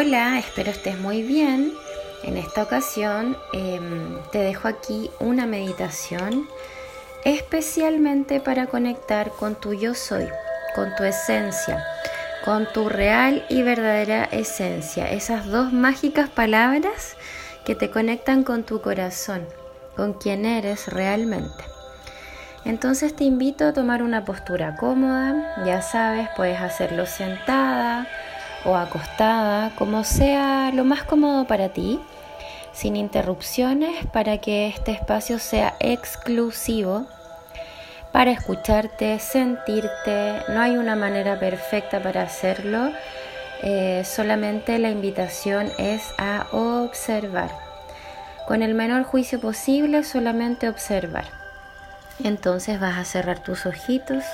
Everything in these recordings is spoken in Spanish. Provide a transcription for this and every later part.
Hola, espero estés muy bien. En esta ocasión em, te dejo aquí una meditación especialmente para conectar con tu yo soy, con tu esencia, con tu real y verdadera esencia. Esas dos mágicas palabras que te conectan con tu corazón, con quien eres realmente. Entonces te invito a tomar una postura cómoda, ya sabes, puedes hacerlo sentada o acostada, como sea lo más cómodo para ti, sin interrupciones, para que este espacio sea exclusivo para escucharte, sentirte. No hay una manera perfecta para hacerlo, eh, solamente la invitación es a observar. Con el menor juicio posible, solamente observar. Entonces vas a cerrar tus ojitos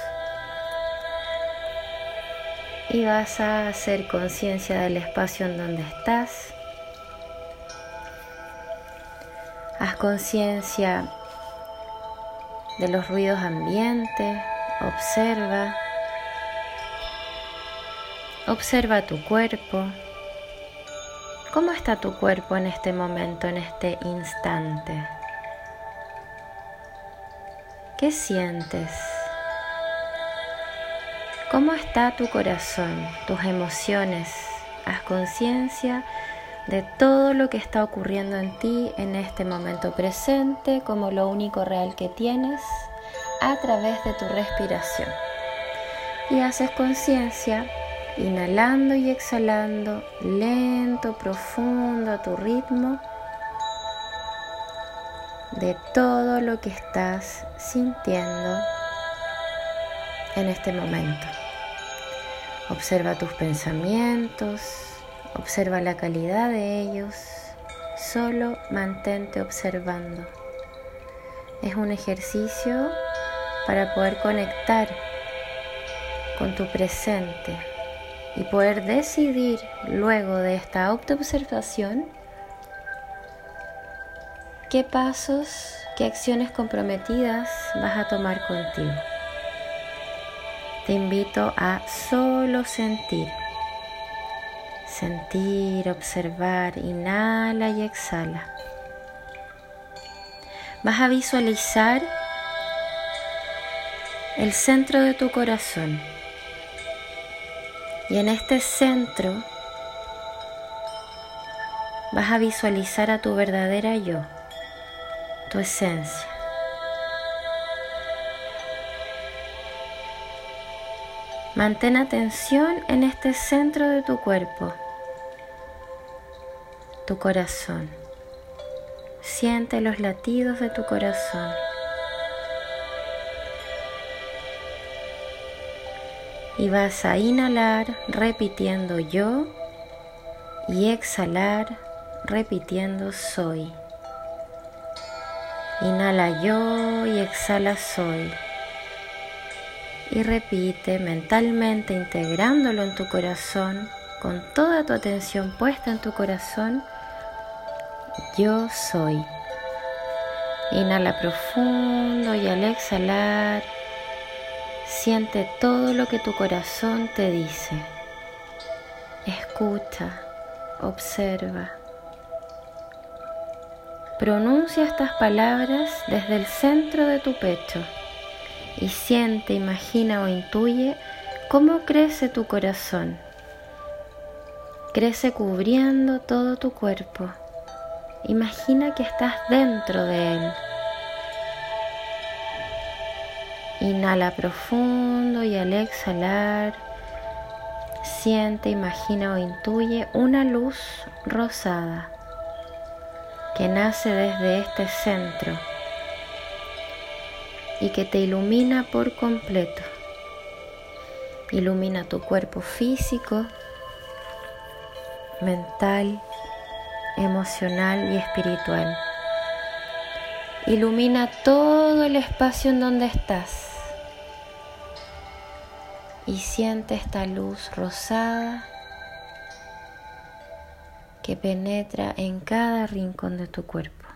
y vas a hacer conciencia del espacio en donde estás. Haz conciencia de los ruidos ambientes, observa, observa tu cuerpo. ¿Cómo está tu cuerpo en este momento, en este instante? ¿Qué sientes? ¿Cómo está tu corazón, tus emociones? Haz conciencia de todo lo que está ocurriendo en ti en este momento presente como lo único real que tienes a través de tu respiración. Y haces conciencia inhalando y exhalando lento, profundo a tu ritmo de todo lo que estás sintiendo en este momento. Observa tus pensamientos, observa la calidad de ellos, solo mantente observando. Es un ejercicio para poder conectar con tu presente y poder decidir luego de esta autoobservación qué pasos, qué acciones comprometidas vas a tomar contigo te invito a solo sentir. Sentir, observar, inhala y exhala. Vas a visualizar el centro de tu corazón. Y en este centro vas a visualizar a tu verdadera yo, tu esencia. Mantén atención en este centro de tu cuerpo, tu corazón. Siente los latidos de tu corazón. Y vas a inhalar repitiendo yo y exhalar repitiendo soy. Inhala yo y exhala soy y repite mentalmente integrándolo en tu corazón, con toda tu atención puesta en tu corazón, yo soy. Inhala profundo y al exhalar siente todo lo que tu corazón te dice. Escucha, observa. Pronuncia estas palabras desde el centro de tu pecho y siente, imagina o intuye cómo crece tu corazón. Crece cubriendo todo tu cuerpo. Imagina que estás dentro de él. Inhala profundo y al exhalar siente, imagina o intuye una luz rosada que nace desde este centro y que te ilumina por completo. Ilumina tu cuerpo físico, mental, emocional y espiritual. Ilumina todo el espacio en donde estás y siente esta luz rosada que penetra en cada rincón de tu cuerpo.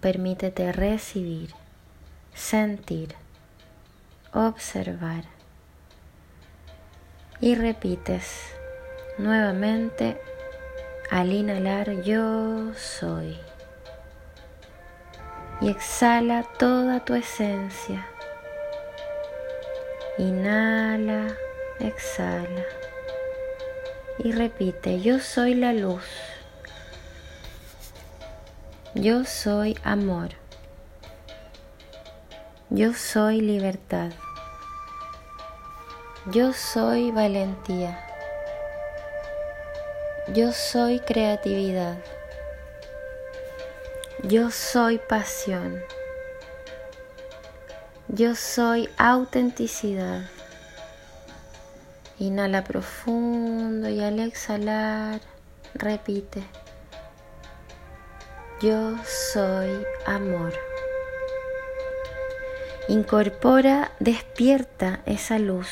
Permítete recibir sentir, observar. Y repites, Nuevamente, al inhalar yo soy. Y exhala toda tu esencia. Inhala, exhala. Y repite, yo soy la luz. Yo soy amor. Yo soy libertad. Yo soy valentía. Yo soy creatividad. Yo soy pasión. Yo soy autenticidad. Inhala profundo y al exhalar repite. Yo soy amor. Incorpora, despierta esa luz.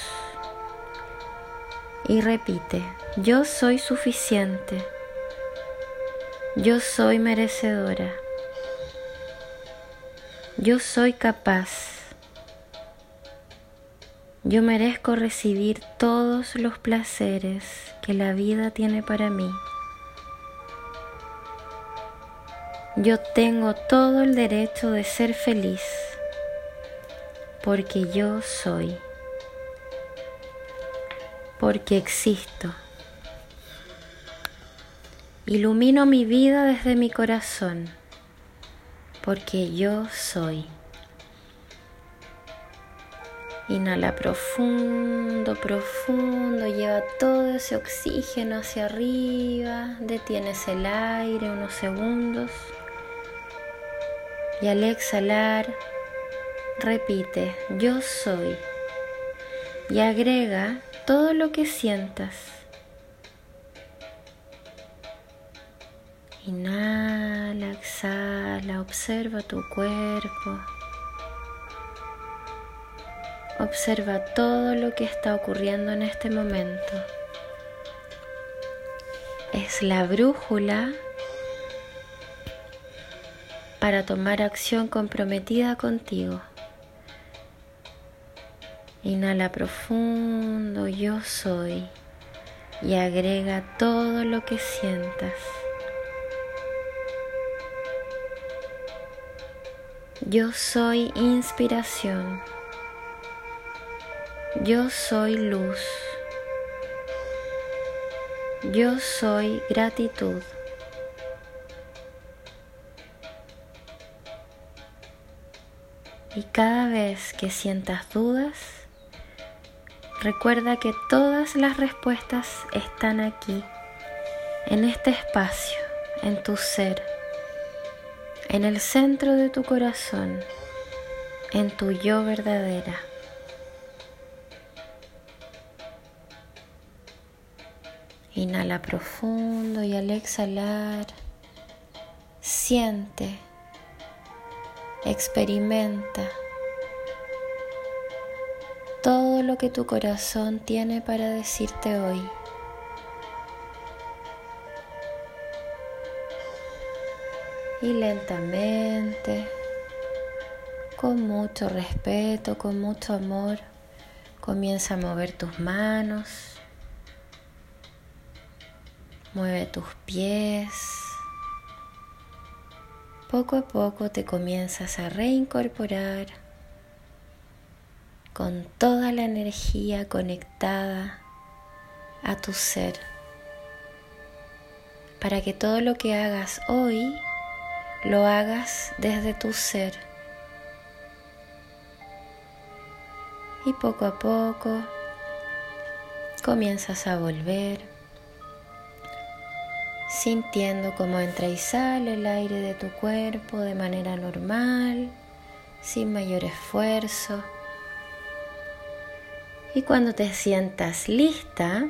Y repite, yo soy suficiente, yo soy merecedora, yo soy capaz, yo merezco recibir todos los placeres que la vida tiene para mí. Yo tengo todo el derecho de ser feliz porque yo soy, porque existo. Ilumino mi vida desde mi corazón porque yo soy. Inhala profundo, profundo, lleva todo ese oxígeno hacia arriba, detienes el aire unos segundos y al exhalar repite yo soy y agrega todo lo que sientas. Inhala, exhala, observa tu cuerpo. Observa todo lo que está ocurriendo en este momento. Es la brújula para tomar acción comprometida contigo. Inhala profundo, yo soy, y agrega todo lo que sientas. Yo soy inspiración. Yo soy luz. Yo soy gratitud. Y cada vez que sientas dudas, recuerda que todas las respuestas están aquí, en este espacio, en tu ser, en el centro de tu corazón, en tu yo verdadera. Inhala profundo y al exhalar, siente Experimenta todo lo que tu corazón tiene para decirte hoy. Y lentamente, con mucho respeto, con mucho amor, comienza a mover tus manos, mueve tus pies. Poco a poco te comienzas a reincorporar con toda la energía conectada a tu ser, para que todo lo que hagas hoy lo hagas desde tu ser. Y poco a poco comienzas a volver sintiendo cómo entra y sale el aire de tu cuerpo de manera normal, sin mayor esfuerzo. Y cuando te sientas lista,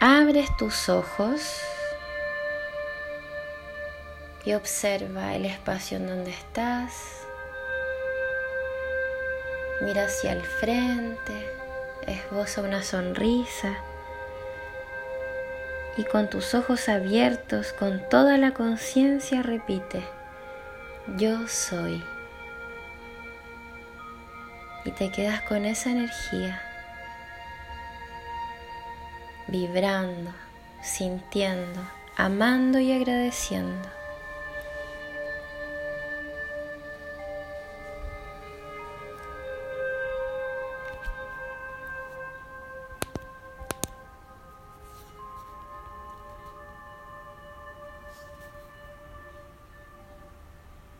abres tus ojos y observa el espacio en donde estás. Mira hacia el frente, esboza una sonrisa y con tus ojos abiertos, con toda la conciencia, repite, yo soy. Y te quedas con esa energía, vibrando sintiendo, amando y agradeciendo.